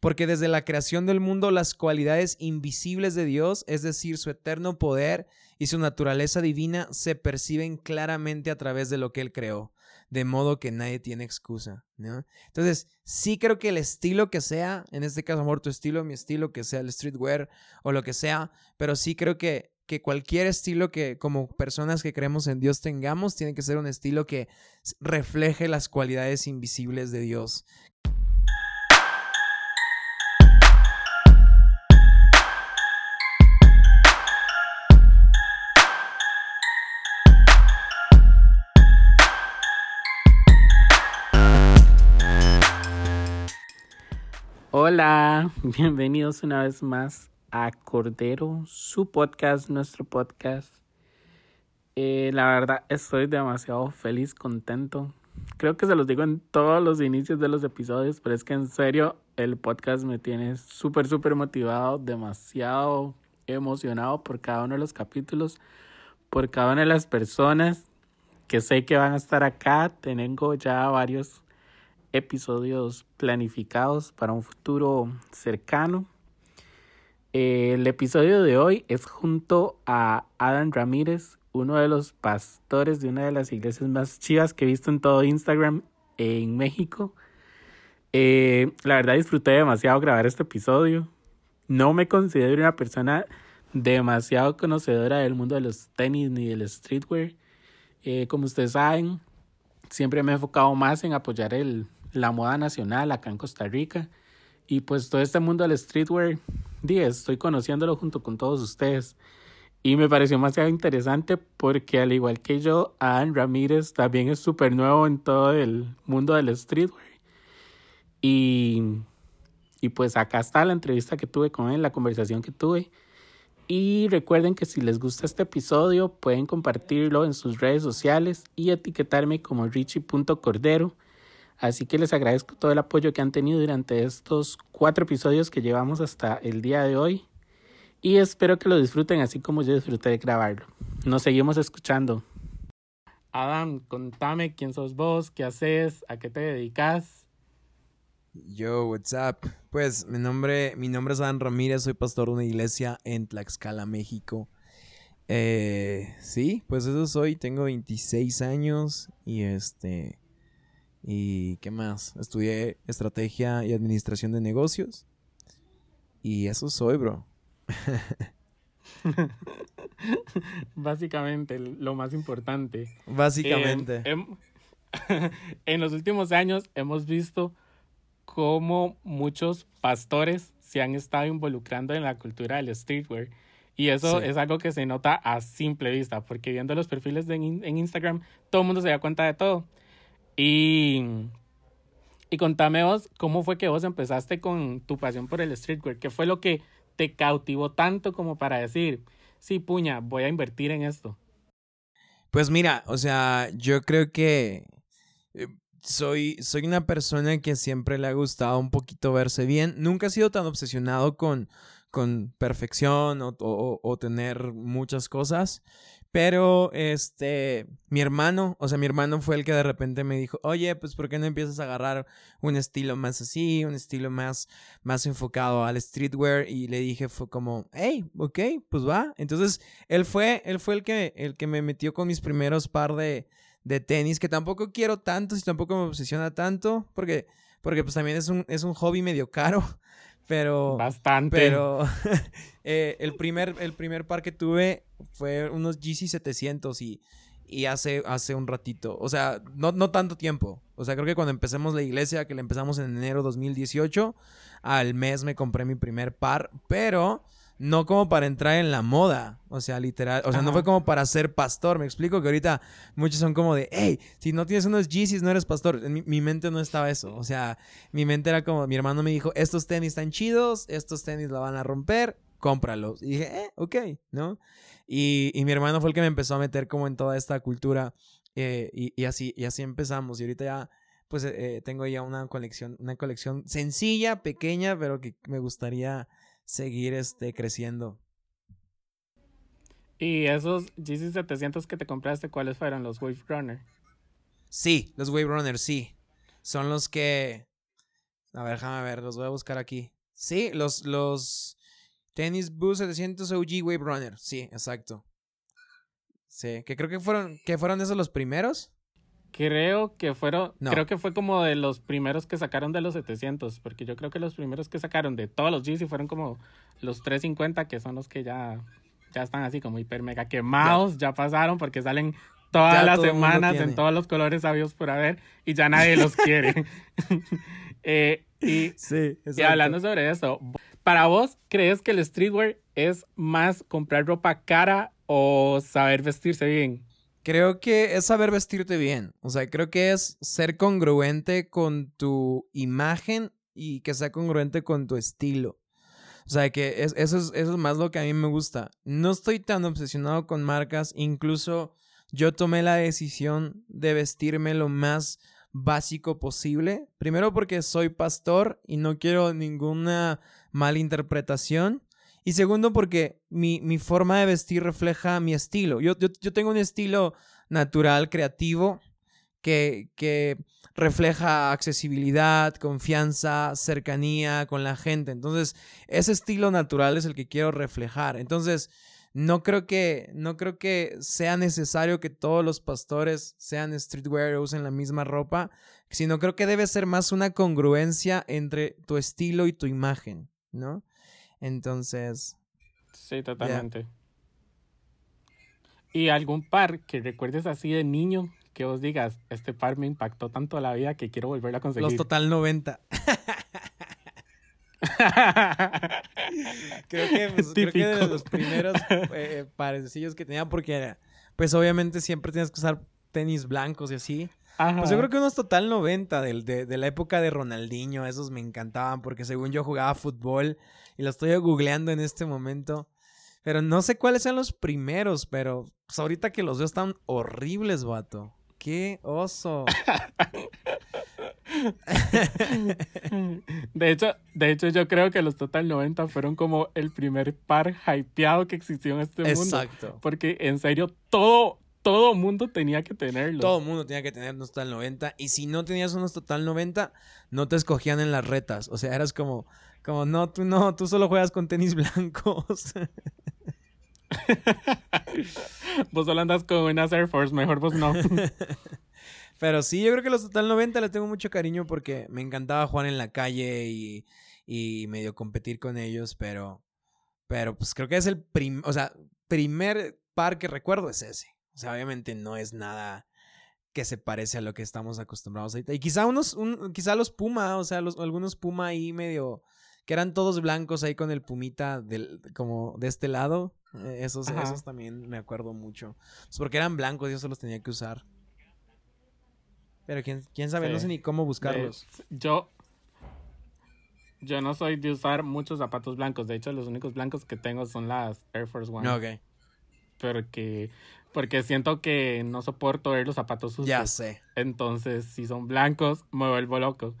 Porque desde la creación del mundo las cualidades invisibles de Dios, es decir, su eterno poder y su naturaleza divina, se perciben claramente a través de lo que Él creó de modo que nadie tiene excusa, ¿no? Entonces, sí creo que el estilo que sea, en este caso, amor, tu estilo, mi estilo, que sea el streetwear o lo que sea, pero sí creo que, que cualquier estilo que como personas que creemos en Dios tengamos, tiene que ser un estilo que refleje las cualidades invisibles de Dios, Hola, bienvenidos una vez más a Cordero, su podcast, nuestro podcast. Eh, la verdad, estoy demasiado feliz, contento. Creo que se los digo en todos los inicios de los episodios, pero es que en serio el podcast me tiene súper, súper motivado, demasiado emocionado por cada uno de los capítulos, por cada una de las personas que sé que van a estar acá. Tengo ya varios episodios planificados para un futuro cercano. El episodio de hoy es junto a Adam Ramírez, uno de los pastores de una de las iglesias más chivas que he visto en todo Instagram en México. Eh, la verdad disfruté demasiado grabar este episodio. No me considero una persona demasiado conocedora del mundo de los tenis ni del streetwear. Eh, como ustedes saben, siempre me he enfocado más en apoyar el, la moda nacional acá en Costa Rica. Y pues todo este mundo del streetwear, estoy conociéndolo junto con todos ustedes. Y me pareció demasiado interesante porque al igual que yo, Adam Ramírez también es súper nuevo en todo el mundo del streetwear. Y, y pues acá está la entrevista que tuve con él, la conversación que tuve. Y recuerden que si les gusta este episodio pueden compartirlo en sus redes sociales y etiquetarme como richie.cordero. Así que les agradezco todo el apoyo que han tenido durante estos cuatro episodios que llevamos hasta el día de hoy. Y espero que lo disfruten así como yo disfruté de grabarlo. Nos seguimos escuchando. Adam, contame quién sos vos, qué haces, a qué te dedicas. Yo, what's up? Pues mi nombre, mi nombre es Adam Ramírez, soy pastor de una iglesia en Tlaxcala, México. Eh, sí, pues eso soy, tengo 26 años y este ¿Y qué más? Estudié estrategia y administración de negocios. Y eso soy, bro. Básicamente, lo más importante. Básicamente. Eh, en los últimos años hemos visto cómo muchos pastores se han estado involucrando en la cultura del streetwear. Y eso es algo que se nota a simple vista, porque viendo los perfiles de en Instagram, todo el mundo se da cuenta de todo. Y, y contame vos, ¿cómo fue que vos empezaste con tu pasión por el streetwear? ¿Qué fue lo que te cautivó tanto como para decir, sí, puña, voy a invertir en esto? Pues mira, o sea, yo creo que eh, soy, soy una persona que siempre le ha gustado un poquito verse bien. Nunca he sido tan obsesionado con, con perfección o, o tener muchas cosas. Pero, este, mi hermano, o sea, mi hermano fue el que de repente me dijo, oye, pues, ¿por qué no empiezas a agarrar un estilo más así, un estilo más, más enfocado al streetwear? Y le dije, fue como, hey, ok, pues va. Entonces, él fue, él fue el que, el que me metió con mis primeros par de, de tenis, que tampoco quiero tanto, y tampoco me obsesiona tanto, porque, porque pues también es un, es un hobby medio caro. Pero. Bastante. Pero eh, el, primer, el primer par que tuve fue unos GC 700 y, y hace, hace un ratito. O sea, no, no tanto tiempo. O sea, creo que cuando empecemos la iglesia, que la empezamos en enero 2018, al mes me compré mi primer par. Pero no como para entrar en la moda, o sea, literal, o sea, no fue como para ser pastor, me explico que ahorita muchos son como de, hey, si no tienes unos Yeezys no eres pastor, en mi, mente no estaba eso, o sea, mi mente era como, mi hermano me dijo, estos tenis están chidos, estos tenis la van a romper, cómpralos, y dije, eh, ok, ¿no? Y, mi hermano fue el que me empezó a meter como en toda esta cultura, eh, y, así, y así empezamos, y ahorita ya pues eh, tengo ya una colección, una colección sencilla, pequeña, pero que me gustaría seguir este, creciendo. ¿Y esos GC 700 que te compraste, cuáles fueron? ¿Los Wave Runner? Sí, los Wave Runner, sí. Son los que. A ver, déjame ver, los voy a buscar aquí. Sí, los, los Tennis Boost 700 OG Wave Runner. Sí, exacto. Sí, que creo que fueron, que fueron esos los primeros. Creo que fueron, creo que fue como de los primeros que sacaron de los 700, porque yo creo que los primeros que sacaron de todos los Yeezy fueron como los 350, que son los que ya, ya están así como hiper mega quemados, ya, pasaron porque salen todas las semanas en todos los colores sabios por haber y ya nadie los quiere. Eh, y, sí, y hablando sobre eso, para vos, ¿crees que el streetwear es más comprar ropa cara o saber vestirse bien? Creo que es saber vestirte bien. O sea, creo que es ser congruente con tu imagen y que sea congruente con tu estilo. O sea, que eso, es, eso es más lo que a mí me gusta. No estoy tan obsesionado con marcas. Incluso yo tomé la decisión de vestirme lo más básico posible. Primero porque soy pastor y no quiero ninguna malinterpretación. Y segundo, porque mi, mi, forma de vestir refleja mi estilo. Yo, yo, tengo un estilo natural, creativo, que, que, refleja accesibilidad, confianza, cercanía con la gente. Entonces, ese estilo natural es el que quiero reflejar. Entonces, no creo que, no creo que sea necesario que todos los pastores sean streetwear o usen la misma ropa, sino creo que debe ser más una congruencia entre tu estilo y tu imagen, ¿no? Entonces. Sí, totalmente. ¿Y algún par que recuerdes así de niño que vos digas, este par me impactó tanto la vida que quiero volver a conseguir? Los Total 90. creo, que, pues, creo que de los primeros eh, parecillos que tenía, porque pues obviamente siempre tienes que usar tenis blancos y así. Pues yo creo que unos total 90 de, de, la época de Ronaldinho, esos me encantaban porque según yo jugaba fútbol y lo estoy googleando en este momento. Pero no sé cuáles sean los primeros, pero pues ahorita que los veo están horribles, vato. ¡Qué oso! de hecho, de hecho, yo creo que los Total 90 fueron como el primer par hypeado que existió en este mundo. Exacto. Porque en serio, todo, todo mundo tenía que tenerlos. Todo mundo tenía que tener unos Total 90. Y si no tenías unos Total 90, no te escogían en las retas. O sea, eras como, como no, tú no, tú solo juegas con tenis blancos. vos solo andas con unas Air Force, mejor vos no. Pero sí, yo creo que los Total 90 les tengo mucho cariño porque me encantaba jugar en la calle y, y medio competir con ellos, pero, pero pues creo que es el o sea, primer par que recuerdo es ese. O sea, obviamente no es nada que se parece a lo que estamos acostumbrados ahorita. Y quizá unos, un, quizá los Puma, o sea, los, algunos Puma ahí medio, que eran todos blancos ahí con el Pumita del, como de este lado. Eh, esos, esos también me acuerdo mucho. Pues porque eran blancos y eso los tenía que usar. Pero quién, quién sabe, no sé ni cómo buscarlos. yo, yo no soy de usar muchos zapatos blancos. De hecho, los únicos blancos que tengo son las Air Force One. Ok. Porque porque siento que no soporto ver los zapatos sucios. Ya sé. Entonces, si son blancos, me vuelvo loco.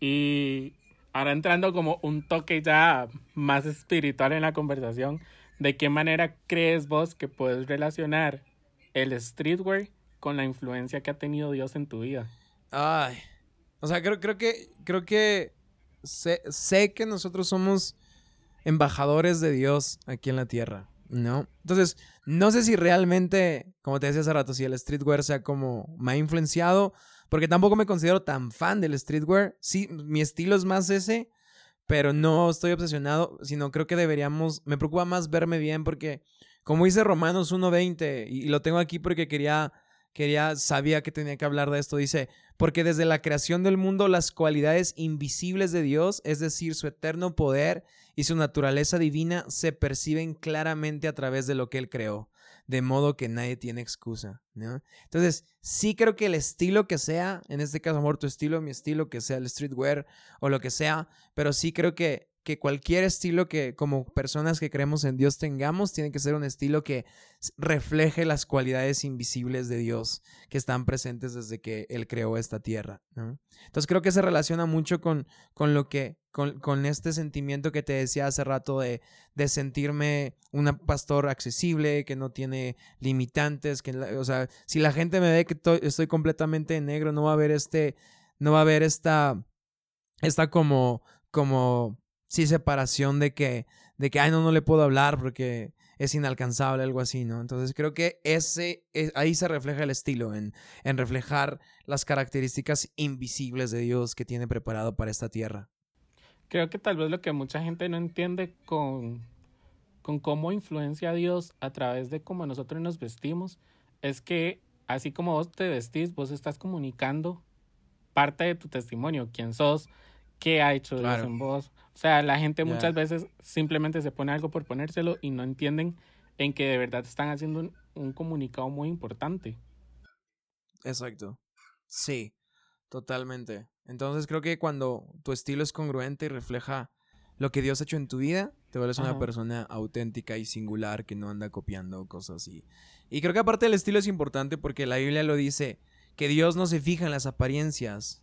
Y ahora entrando como un toque ya más espiritual en la conversación, ¿de qué manera crees vos que puedes relacionar el streetwear con la influencia que ha tenido Dios en tu vida? Ay. O sea, creo, creo que, creo que sé, sé que nosotros somos embajadores de Dios aquí en la tierra. ¿No? Entonces, no sé si realmente, como te decía hace rato, si el streetwear sea como me ha influenciado, porque tampoco me considero tan fan del streetwear. Sí, mi estilo es más ese, pero no estoy obsesionado, sino creo que deberíamos, me preocupa más verme bien porque, como dice Romanos 1.20, y lo tengo aquí porque quería, quería, sabía que tenía que hablar de esto, dice, porque desde la creación del mundo las cualidades invisibles de Dios, es decir, su eterno poder y su naturaleza divina, se perciben claramente a través de lo que Él creó, de modo que nadie tiene excusa. ¿no? Entonces, sí creo que el estilo que sea, en este caso, amor, tu estilo, mi estilo, que sea el streetwear o lo que sea, pero sí creo que que cualquier estilo que como personas que creemos en Dios tengamos tiene que ser un estilo que refleje las cualidades invisibles de Dios que están presentes desde que Él creó esta tierra. Entonces creo que se relaciona mucho con, con lo que, con, con, este sentimiento que te decía hace rato de, de sentirme un pastor accesible, que no tiene limitantes, que, o sea, si la gente me ve que estoy completamente negro, no va a haber este, no va a haber esta esta como, como, sí, separación de que, de que, ay, no, no le puedo hablar porque es inalcanzable, algo así, ¿no? Entonces creo que ese, eh, ahí se refleja el estilo, en, en reflejar las características invisibles de Dios que tiene preparado para esta tierra. Creo que tal vez lo que mucha gente no entiende con, con cómo influencia a Dios a través de cómo nosotros nos vestimos es que así como vos te vestís, vos estás comunicando parte de tu testimonio, quién sos, qué ha hecho Dios en vos. O sea, la gente muchas veces simplemente se pone algo por ponérselo y no entienden en que de verdad están haciendo un, un comunicado muy importante. Exacto. Sí, totalmente. Entonces creo que cuando tu estilo es congruente y refleja lo que Dios ha hecho en tu vida, te vuelves una persona auténtica y singular que no anda copiando cosas así. Y creo que aparte el estilo es importante porque la Biblia lo dice, que Dios no se fija en las apariencias.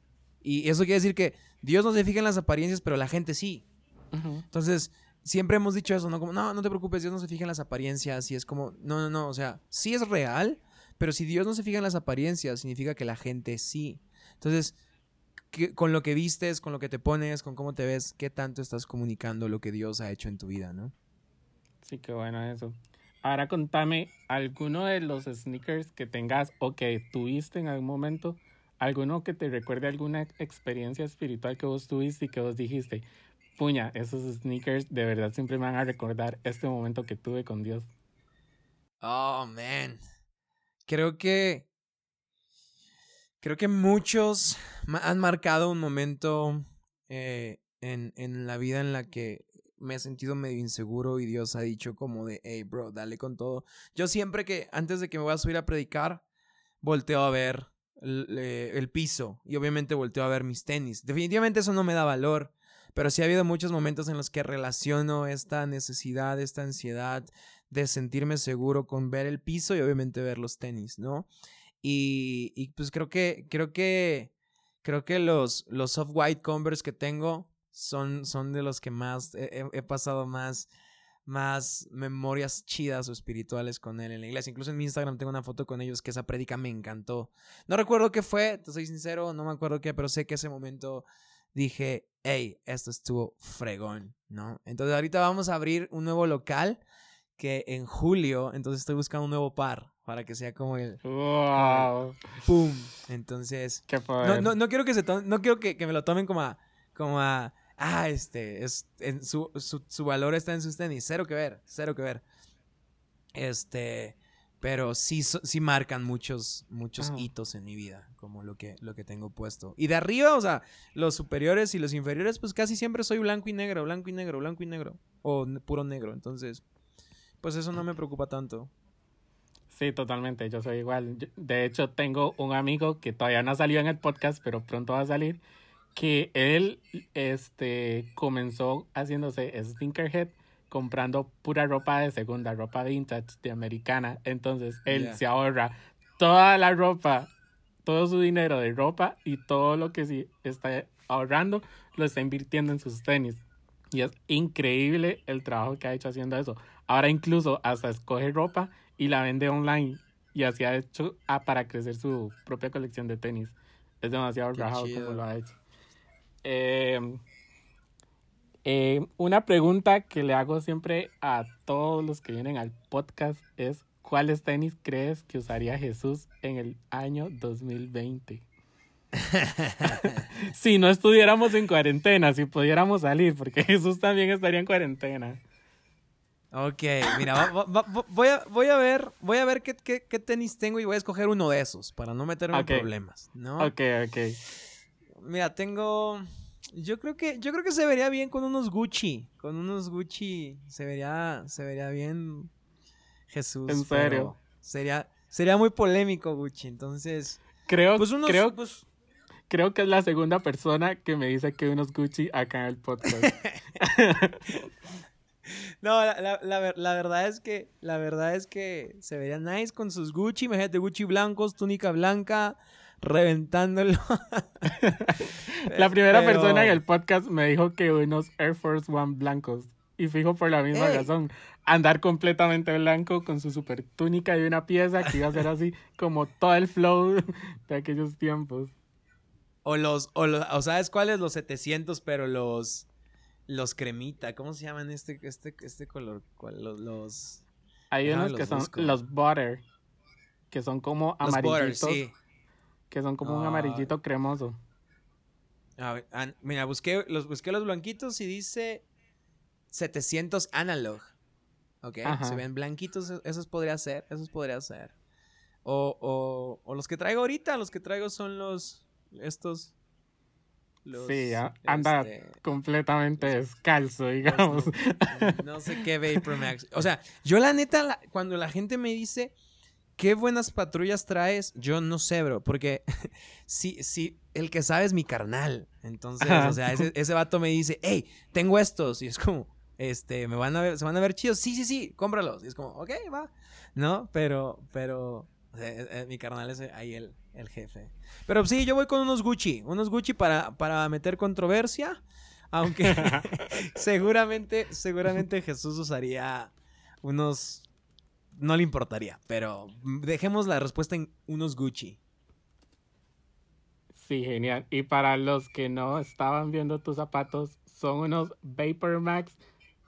Y eso quiere decir que Dios no se fija en las apariencias, pero la gente sí. Entonces, siempre hemos dicho eso, ¿no? Como, no, no te preocupes, Dios no se fija en las apariencias. Y es como, no, no, no, o sea, sí es real, pero si Dios no se fija en las apariencias, significa que la gente sí. Entonces, con lo que vistes, con lo que te pones, con cómo te ves, qué tanto estás comunicando lo que Dios ha hecho en tu vida, ¿no? Sí, qué bueno eso. Ahora contame alguno de los sneakers que tengas o que tuviste en algún momento, alguno que te recuerde alguna experiencia espiritual que vos tuviste y que vos dijiste, puña, esos sneakers de verdad siempre me van a recordar este momento que tuve con Dios. Oh, man. Creo que Creo que muchos han marcado un momento eh, en, en, la vida en la que me he sentido medio inseguro y Dios ha dicho como de, hey, bro, dale con todo. Yo siempre que, antes de que me voy a subir a predicar, volteo a ver el, piso y obviamente volteo a ver mis tenis. Definitivamente eso no me da valor, pero sí ha habido muchos momentos en los que relaciono esta necesidad, esta ansiedad de sentirme seguro con ver el piso y obviamente ver los tenis, ¿no? Y, y pues creo que, creo que, creo que los, los soft white Converse que tengo son, son de los que más he, pasado más, más memorias chidas o espirituales con él en la iglesia. Incluso en mi Instagram tengo una foto con ellos que esa prédica me encantó. No recuerdo qué fue, te soy sincero, no me acuerdo qué, pero sé que ese momento dije, hey, esto estuvo fregón, ¿no? Entonces ahorita vamos a abrir un nuevo local que en julio, entonces estoy buscando un nuevo par para que sea como el. ¡Wow! ¡Pum! Entonces. Qué no, no, no, quiero que se no quiero que, que, me lo tomen como a. Como a. Ah, este. Es, en su, su, su, valor está en sus tenis. Cero que ver. Cero que ver. Este. Pero sí, sí marcan muchos, muchos hitos en mi vida, como lo que, lo que tengo puesto. Y de arriba, o sea, los superiores y los inferiores, pues casi siempre soy blanco y negro, blanco y negro, blanco y negro. O puro negro. Entonces, pues eso no me preocupa tanto. Sí, totalmente, yo soy igual. De hecho, tengo un amigo que todavía no ha salido en el podcast, pero pronto va a salir, que él este, comenzó haciéndose sneakerhead comprando pura ropa de segunda, ropa vintage, de americana. Entonces, él se ahorra toda la ropa, todo su dinero de ropa y todo lo que sí está ahorrando lo está invirtiendo en sus tenis. Y es increíble el trabajo que ha hecho haciendo eso. Ahora incluso hasta escoge ropa y la vende online. Y así ha hecho ah, para crecer su propia colección de tenis. Es demasiado rajado como lo ha hecho. Em, em, una pregunta que le hago siempre a todos los que vienen al podcast es ¿cuáles tenis crees que usaría Jesús en el año 2020? si no estuviéramos en cuarentena, si pudiéramos salir, porque Jesús también estaría en cuarentena. Ok, mira, voy, a, voy a ver, voy a ver qué, qué, tenis tengo y voy a escoger uno de esos para no meterme en problemas, ¿no? Ok, ok. Mira, tengo. Yo creo que. Yo creo que se vería bien con unos Gucci. Con unos Gucci. Se vería. Se vería bien. Jesús. En serio. Sería. Sería muy polémico, Gucci. Entonces. Creo, pues creo, pues creo que es la segunda persona que me dice que unos Gucci acá en el podcast. No, la, la, la, verdad es que la verdad es que se vería nice con sus Gucci, imagínate Gucci blancos, túnica blanca, reventándolo. la primera persona en el podcast me dijo que unos Air Force One blancos. Y fijo por la misma razón. Andar completamente blanco con su super túnica y una pieza que iba a ser así como todo el flow de aquellos tiempos. O los, o los, o sabes cuáles los 700, pero los, los cremita, ¿cómo se llaman este, este, este color? Los, los... Hay unos que son los butter, que son como amarillitos. sí. Que son como un amarillito cremoso. A ver, mira, busqué los, busqué los blanquitos y dice 700 analog. Ok, se ven blanquitos, e, esos podría ser, esos podría ser. O, o, o, los que traigo ahorita, los que traigo son los, estos. Los, sí, anda este, completamente descalzo, digamos. No, sé qué Vapor Max. O sea, yo la neta, cuando la gente me dice, qué buenas patrullas traes, yo no sé, bro, porque sí, sí, el que sabe es mi carnal. Entonces, o sea, ese, ese vato me dice, hey, tengo estos. Y es como, este, me van a ver, se van a ver chidos. Sí, sí, sí, cómpralos. Y es como, ok, va. ¿No? Pero, pero, eh, eh, mi carnal es ahí el, el jefe. Pero sí, yo voy con unos Gucci. Unos Gucci para, para meter controversia. Aunque seguramente, seguramente Jesús usaría unos. No le importaría, pero dejemos la respuesta en unos Gucci. Sí, genial. Y para los que no estaban viendo tus zapatos, son unos Vapor Max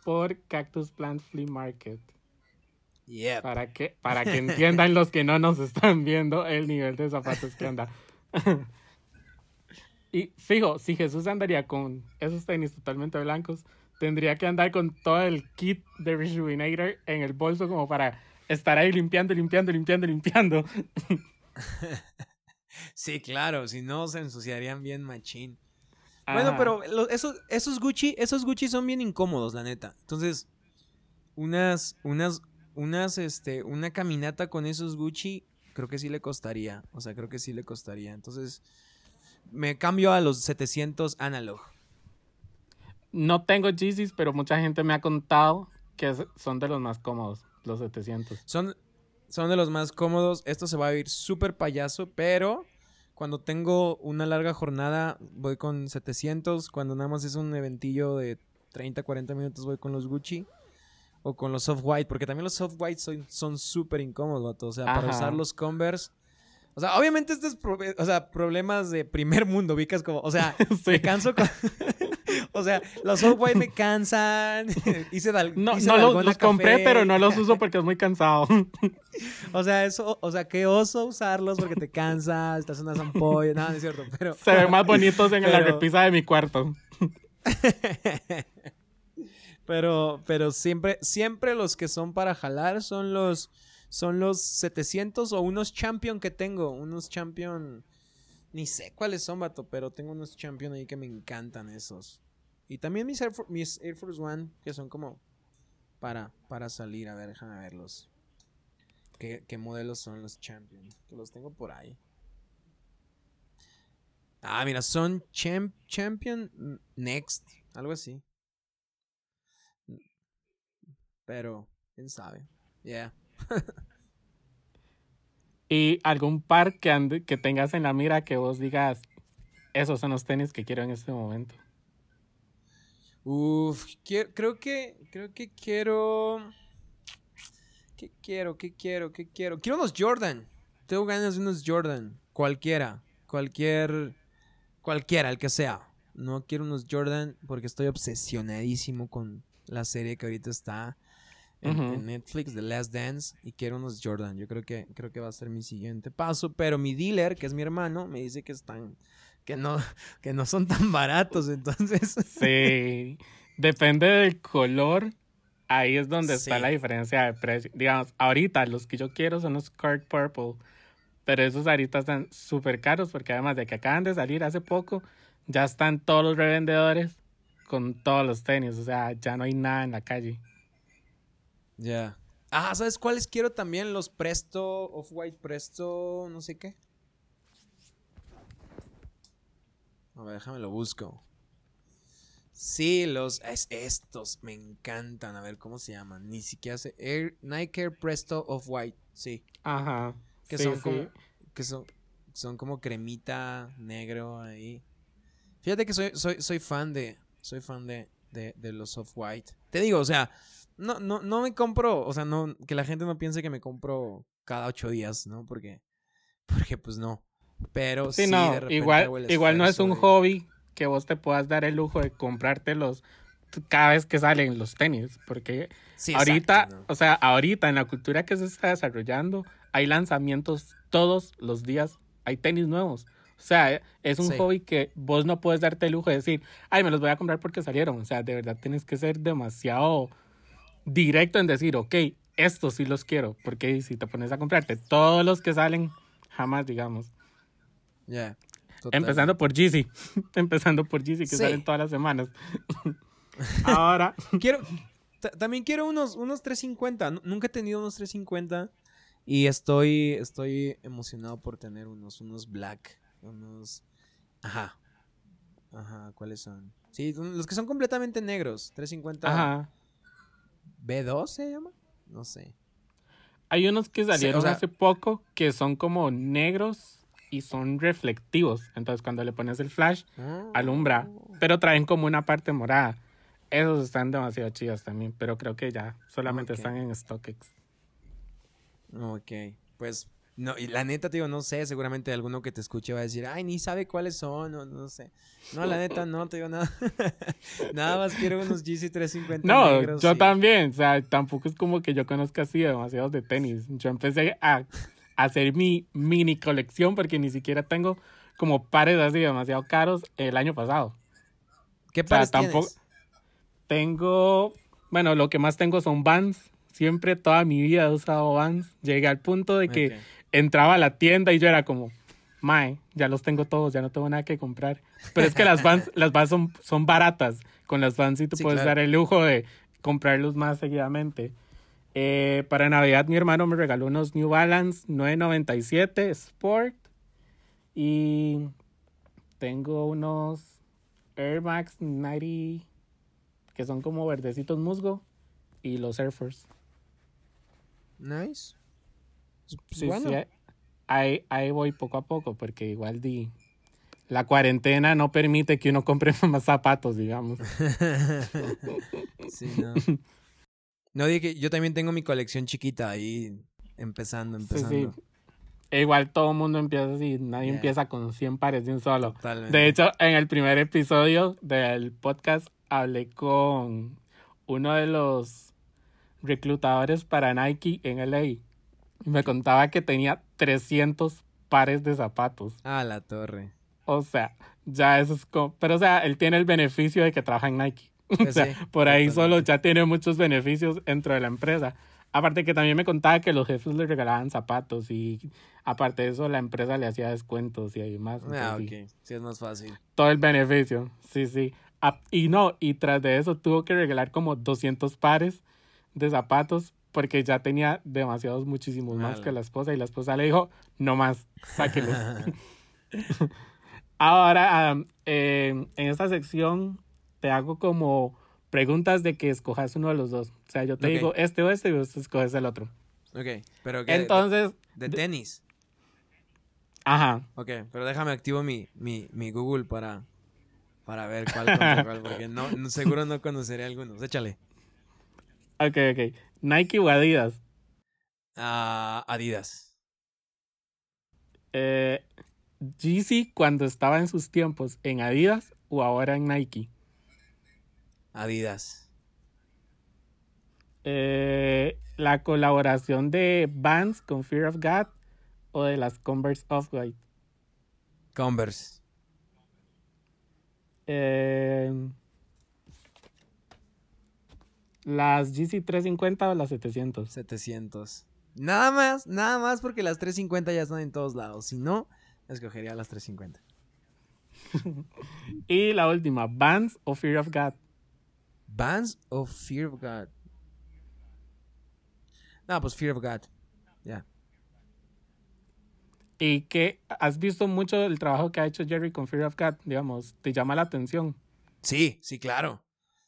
por Cactus Plant Flea Market. Para que, para que entiendan los que no nos están viendo el nivel de zapatos que anda. y fijo, si Jesús andaría con esos tenis totalmente blancos, tendría que andar con todo el kit de Rejuvenator en el bolso como para estar ahí limpiando, limpiando, limpiando, limpiando. sí, claro, si no se ensuciarían bien machín. Bueno, pero esos, esos Gucci, esos Gucci son bien incómodos, la neta. Entonces, unas, unas, unas, este, una caminata con esos Gucci, creo que sí le costaría. O sea, creo que sí le costaría. Entonces, me cambio a los 700 analog. No tengo Yeezys, pero mucha gente me ha contado que son de los más cómodos, los 700. Son, son de los más cómodos. Esto se va a ir súper payaso, pero cuando tengo una larga jornada voy con 700. Cuando nada más es un eventillo de 30, 40 minutos voy con los Gucci. O con los soft white, porque también los soft white son súper incómodos, O sea, para usar los Converse. O sea, obviamente estos o sea, problemas de primer mundo, ubicas como, o sea, me canso con... o sea, los white me cansan. hice No, no los, compré, pero no los uso porque es muy cansado. o sea, eso, o sea, qué oso usarlos porque te cansas, estás en una zampolla, nada, no es cierto, pero... Se ven más bonitos en la repisa de mi cuarto. Pero, pero siempre, siempre los que son para jalar son los, son los 700 o unos champion que tengo. Unos champion, ni sé cuáles son, vato, pero tengo unos champion ahí que me encantan esos. Y también mis Air, Force One, que son como para, para salir. A ver, déjame verlos. ¿Qué, ¿Qué modelos son los champion? Que los tengo por ahí. Ah, mira, son Champion Next, algo así. Pero, quién sabe. Yeah. ¿Y algún par que, que tengas en la mira que vos digas, esos son los tenis que quiero en este momento? Uf, creo que, creo que quiero... ¿Qué quiero? ¿Qué quiero? ¿Qué quiero? Quiero unos Jordan. Tengo ganas de unos Jordan. Cualquiera. Cualquier... Cualquiera, el que sea. No quiero unos Jordan porque estoy obsesionadísimo con la serie que ahorita está en, Netflix, The Last Dance, y quiero unos Jordan. Yo creo que, creo que va a ser mi siguiente paso. Pero mi dealer, que es mi hermano, me dice que están. Que no, que no son tan baratos. Entonces. Sí. Depende del color. Ahí es donde está la diferencia de precio. Digamos, ahorita los que yo quiero son los Card Purple. Pero esos ahorita están súper caros porque además de que acaban de salir hace poco, ya están todos los revendedores con todos los tenis. O sea, ya no hay nada en la calle. Ya. Ah, ¿sabes cuáles quiero también? Los Presto, Off-White Presto, no sé qué. A ver, déjame lo busco. Sí, los es, estos me encantan. A ver cómo se llaman. Ni siquiera sé. Air, Nike Air Presto Off White. Sí. Ajá. Que son como que son son como cremita negro ahí. Fíjate que soy soy soy fan de soy fan de de, de los Off White. Te digo, o sea, no, no, no me compro, o sea, no, que la gente no piense que me compro cada ocho días, ¿no? Porque, porque pues no. Pero Sí, sí, no, de repente igual, igual no es un de- hobby que vos te puedas dar el lujo de comprártelos cada vez que salen los tenis, porque Sí, ahorita, exacto, ¿no? o sea, ahorita en la cultura que se está desarrollando, hay lanzamientos todos los días, hay tenis nuevos. O sea, es un Sí. hobby que vos no puedes darte el lujo de decir, ay, me los voy a comprar porque salieron. O sea, de verdad tienes que ser demasiado directo en decir, ok, estos sí los quiero, porque si te pones a comprarte todos los que salen, jamás, digamos. Total. Empezando por Jeezy. Empezando por Jeezy, que Sí. salen todas las semanas. Ahora, Quiero, ta- también quiero unos, unos 350. Nu- Nunca he tenido unos 350. Y estoy, estoy emocionado por tener unos, unos black. Unos. Ajá. Ajá, ¿cuáles son? Sí, los que son completamente negros. 350 ajá. B2 se llama. No sé. Hay unos que salieron sea- hace poco que son como negros y son reflectivos. Entonces, cuando le pones el flash, alumbra. Pero traen como una parte morada. Esos están demasiado chidos también, pero creo que ya solamente están en StockX. Ok, pues no, y la neta, te digo, no sé, seguramente alguno que te escuche va a decir, ay, ni sabe cuáles son, o no sé. No, la neta, no, te digo nada. nada más quiero unos GC 350 No, negros yo también. O sea, tampoco es como que yo conozca así demasiados de tenis. Yo empecé a hacer mi mini colección porque ni siquiera tengo como pares así demasiado caros el año pasado. ¿Qué O sea, pares tampoco. tienes? Tengo. Bueno, lo que más tengo son Vans. Siempre toda mi vida he usado Vans. Llegué al punto de que Ok. entraba a la tienda y yo era como, Mae, ya los tengo todos, ya no tengo nada que comprar. Pero es que las Vans, las Vans son, son baratas. Con las Vans sí te Sí, puedes claro. dar el lujo de comprarlos más seguidamente. Eh, para Navidad mi hermano me regaló unos New Balance 997 Sport. Y tengo unos Air Max 90 que son como verdecitos musgo. Y los Air Force. Nice. Sí, Bueno. sí, ahí, ahí voy poco a poco, porque igual di, la cuarentena no permite que uno compre más zapatos, digamos. sí, no. No, dije que yo también tengo mi colección chiquita ahí, empezando, Sí, empezando. sí. E igual todo el mundo empieza así, nadie Yeah. empieza con 100 pares de un solo. Totalmente. De hecho, en el primer episodio del podcast hablé con uno de los reclutadores para Nike en LA. Y me contaba que tenía 300 pares de zapatos. Ah, la torre. O sea, ya eso es como... Pero o sea, él tiene el beneficio de que trabaja en Nike. O sea, sí, por ahí totalmente. solo ya tiene muchos beneficios dentro de la empresa. Aparte que también me contaba que los jefes le regalaban zapatos y aparte de eso la empresa le hacía descuentos y demás. Ah, Entonces, sí, ok. Sí, es más fácil. todo el beneficio, sí, sí. Ah, y no, y tras de eso tuvo que regalar como 200 pares de zapatos porque ya tenía demasiados, muchísimos más que la esposa y la esposa le dijo, no más, sáquelos. Ahora, eh, en esta sección te hago como preguntas de que escojas uno de los dos. O sea, yo te digo este o este y vos escoges el otro. ok, pero que Entonces, de, de tenis. ajá, Ok, pero déjame activo mi, mi, mi Google para, para ver cuál contra cuál, porque no, no- seguro no conoceré algunos. Échale. ok, ok. Nike o Adidas. Ah, Adidas. Eh, Yeezy cuando estaba en sus tiempos en Adidas o ahora en Nike. Adidas. Eh, la colaboración de Vans con Fear of God o de las Converse Off-White. Converse. Eh, las GC 350 o las 700. 700. Nada más, nada más porque las 350 ya están en todos lados. Si no, escogería las 350. Y la última, Vans o Fear of God. Vans o Fear of God. No, pues Fear of God. Ya. Y que has visto mucho el trabajo que ha hecho Jerry con Fear of God, digamos, te llama la atención. Sí, sí, claro.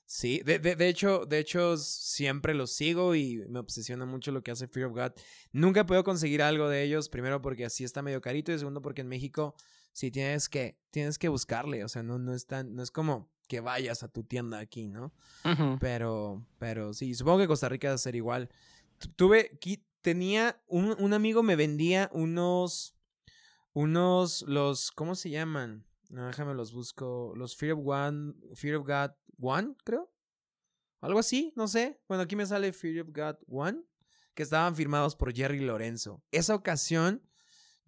Sí, de, de, de hecho, de hecho, siempre los sigo y me obsesiona mucho lo que hace Fear of God. Nunca puedo conseguir algo de ellos, primero porque así está medio carito y segundo porque en México sí tienes que, tienes que buscarle, o sea, no, no es tan, no es como que vayas a tu tienda aquí, ¿no? Pero, pero sí, supongo que Costa Rica va a ser igual. Tu- Tuve, tenía, un, un amigo me vendía unos, Unos, los, ¿cómo se llaman? No, déjame los busco. Los Fear of One, Fear of God One, creo. Algo así, no sé. Bueno, aquí me sale Fear of God One, que estaban firmados por Jerry Lorenzo. Esa ocasión,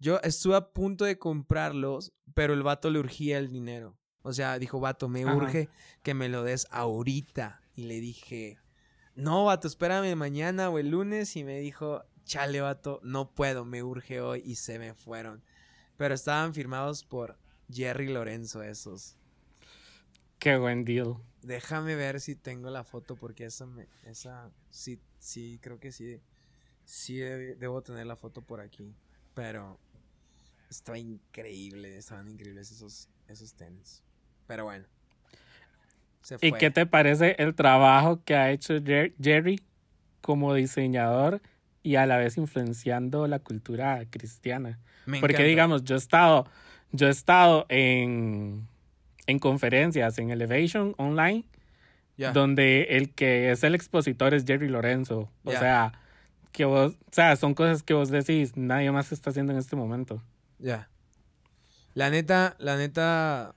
yo estuve a punto de comprarlos, pero el vato le urgía el dinero. O sea, dijo, vato, me urge que me lo des ahorita. Y le dije, no, vato, espérame mañana o el lunes. Y me dijo, chale, vato, no puedo, me urge hoy. Y se me fueron. Pero estaban firmados por Jerry Lorenzo esos. Qué buen deal. Déjame ver si tengo la foto porque esa me, esa sí, sí, creo que sí, sí debo tener la foto por aquí. Pero estaba increíble, estaban increíbles esos, esos tenis. Pero bueno. ¿Y qué te parece el trabajo que ha hecho Jerry como diseñador y a la vez influenciando la cultura cristiana? Porque digamos, yo he estado, yo he estado en, en conferencias, en Elevation Online, donde el que es el expositor es Jerry Lorenzo. O sea, que vos, o sea, son cosas que vos decís, nadie más está haciendo en este momento. Ya. La neta, la neta,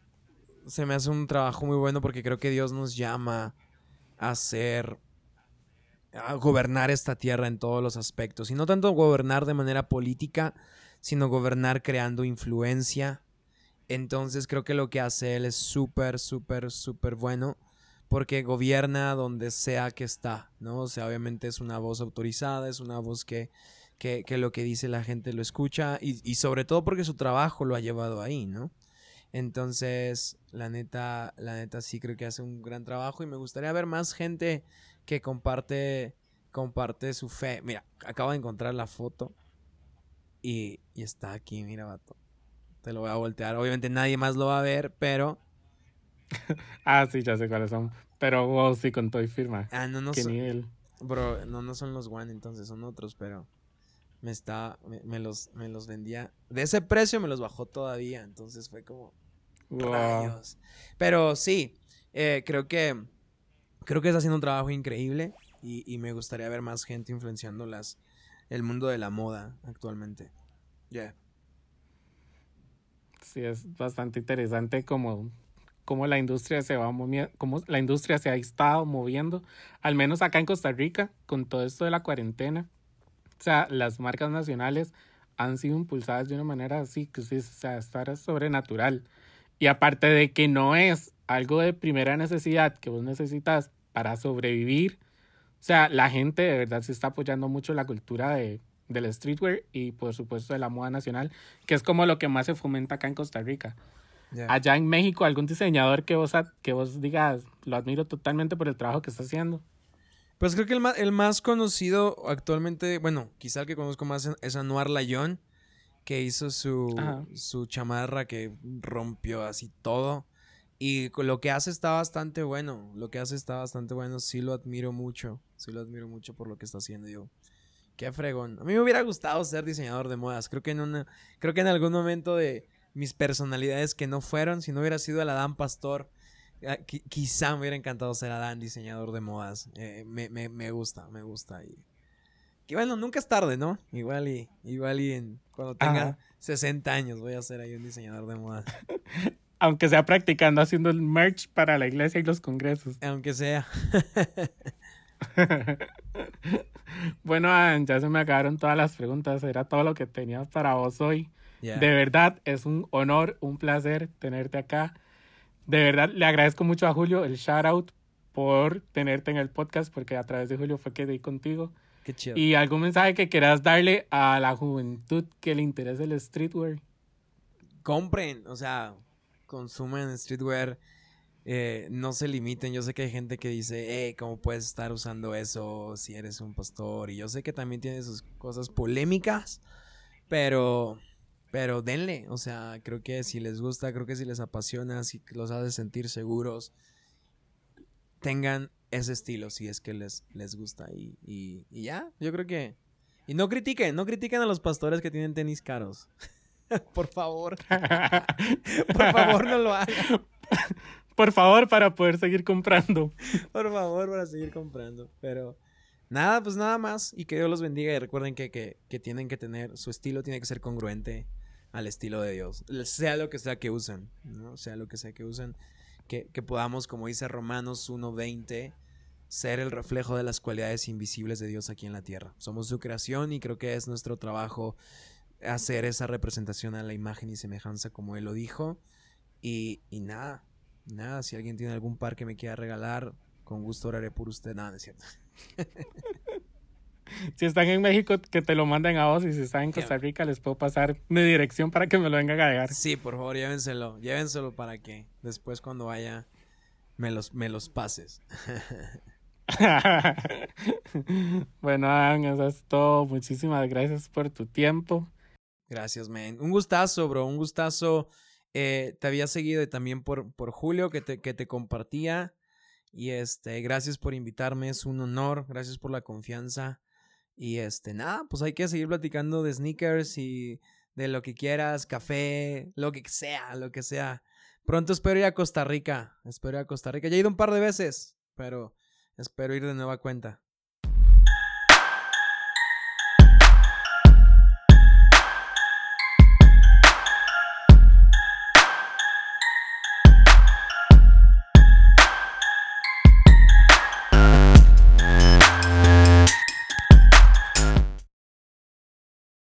se me hace un trabajo muy bueno porque creo que Dios nos llama a ser, a gobernar esta tierra en todos los aspectos. Y no tanto gobernar de manera política, sino gobernar creando influencia. Entonces creo que lo que hace él es súper, súper, súper bueno porque gobierna donde sea que está, ¿no? O sea, obviamente es una voz autorizada, es una voz que, que, lo que dice la gente lo escucha y, y, sobre todo porque su trabajo lo ha llevado ahí, ¿no? Entonces, la neta, la neta sí creo que hace un gran trabajo y me gustaría ver más gente que comparte, comparte su fe. Mira, acabo de encontrar la foto y, está aquí, mira, vato. Te lo voy a voltear. Obviamente nadie más lo va a ver, pero. ah, sí, ya sé cuáles son. Pero wow, sí, con todo y firma. Ah, no, no ¿Qué son. nivel? Bro, no, no son los One, entonces son otros, pero. Me está. Me, los, me los vendía. De ese precio me los bajó todavía. Entonces fue como. Wow. Pero sí, eh, creo que. Creo que está haciendo un trabajo increíble. Y, y me gustaría ver más gente influenciando las, el mundo de la moda actualmente. Ya. Sí, es bastante interesante como, como la industria se va moviendo, como la industria se ha estado moviendo, al menos acá en Costa Rica, con todo esto de la cuarentena. O sea, las marcas nacionales han sido impulsadas de una manera así, que sí, o sea, estar sobrenatural. Y aparte de que no es algo de primera necesidad que vos necesitas para sobrevivir, o sea, la gente de verdad se está apoyando mucho la cultura de, del streetwear y por supuesto de la moda nacional, que es como lo que más se fomenta acá en Costa Rica. Allá en México, algún diseñador que vos, que vos digas, lo admiro totalmente por el trabajo que está haciendo. Pues creo que el más, el más conocido actualmente, bueno, quizá el que conozco más es Anuar Layón, que hizo su, su chamarra que rompió así todo. Y lo que hace está bastante bueno. Lo que hace está bastante bueno. Sí lo admiro mucho. Sí lo admiro mucho por lo que está haciendo yo. Qué fregón. A mí me hubiera gustado ser diseñador de modas. Creo que en una, creo que en algún momento de mis personalidades que no fueron, si no hubiera sido el Adán Pastor, ah, quizá me hubiera encantado ser Adán, diseñador de modas. Eh, me, me, me, gusta, me gusta. Y que bueno, nunca es tarde, ¿no? Igual y, igual y en, cuando tenga 60 años voy a ser ahí un diseñador de modas. Aunque sea practicando, haciendo el merch para la iglesia y los congresos. Aunque sea. bueno, ya se me acabaron todas las preguntas. Era todo lo que tenía para vos hoy. De verdad, es un honor, un placer tenerte acá. De verdad, le agradezco mucho a Julio el shout out por tenerte en el podcast, porque a través de Julio fue que di contigo. Qué chido. Y algún mensaje que quieras darle a la juventud que le interese el streetwear. Compren, o sea, consumen streetwear, eh, no se limiten. Yo sé que hay gente que dice, hey, ¿cómo puedes estar usando eso si eres un pastor? Y yo sé que también tiene sus cosas polémicas, pero, pero denle. O sea, creo que si les gusta, creo que si les apasiona, si los hace sentir seguros, tengan ese estilo si es que les, les gusta. Y, y, y ya, yo creo que... Y no critiquen, no critiquen a los pastores que tienen tenis caros. Por favor. Por favor, no lo hagan. Por favor, para poder seguir comprando. Por favor, para seguir comprando. Pero nada, pues nada más. Y que Dios los bendiga. Y recuerden que, que, que tienen que tener su estilo, tiene que ser congruente. Al estilo de Dios. Sea lo que sea que usen, ¿no? Sea lo que sea que usen. Que, que podamos, como dice Romanos 1.20, ser el reflejo de las cualidades invisibles de Dios aquí en la tierra. Somos su creación y creo que es nuestro trabajo hacer esa representación a la imagen y semejanza como Él lo dijo. Y, y nada, nada, si alguien tiene algún par que me quiera regalar, con gusto oraré por usted. Nada, es cierto. si están en México, que te lo manden a vos. Y si están en Costa Rica, les puedo pasar mi dirección para que me lo vengan a llegar. Sí, por favor, llévenselo. Llévenselo para que después, cuando vaya, me los, me los pases. bueno, Adam, eso es todo. Muchísimas gracias por tu tiempo. Gracias, man. Un gustazo, bro. Un gustazo. Eh, te había seguido también por, por Julio, que te, que te compartía. Y este, gracias por invitarme, es un honor, gracias por la confianza. Y este, nada, pues hay que seguir platicando de sneakers y de lo que quieras, café, lo que sea, lo que sea. Pronto espero ir a Costa Rica, espero ir a Costa Rica. Ya he ido un par de veces, pero espero ir de nueva cuenta.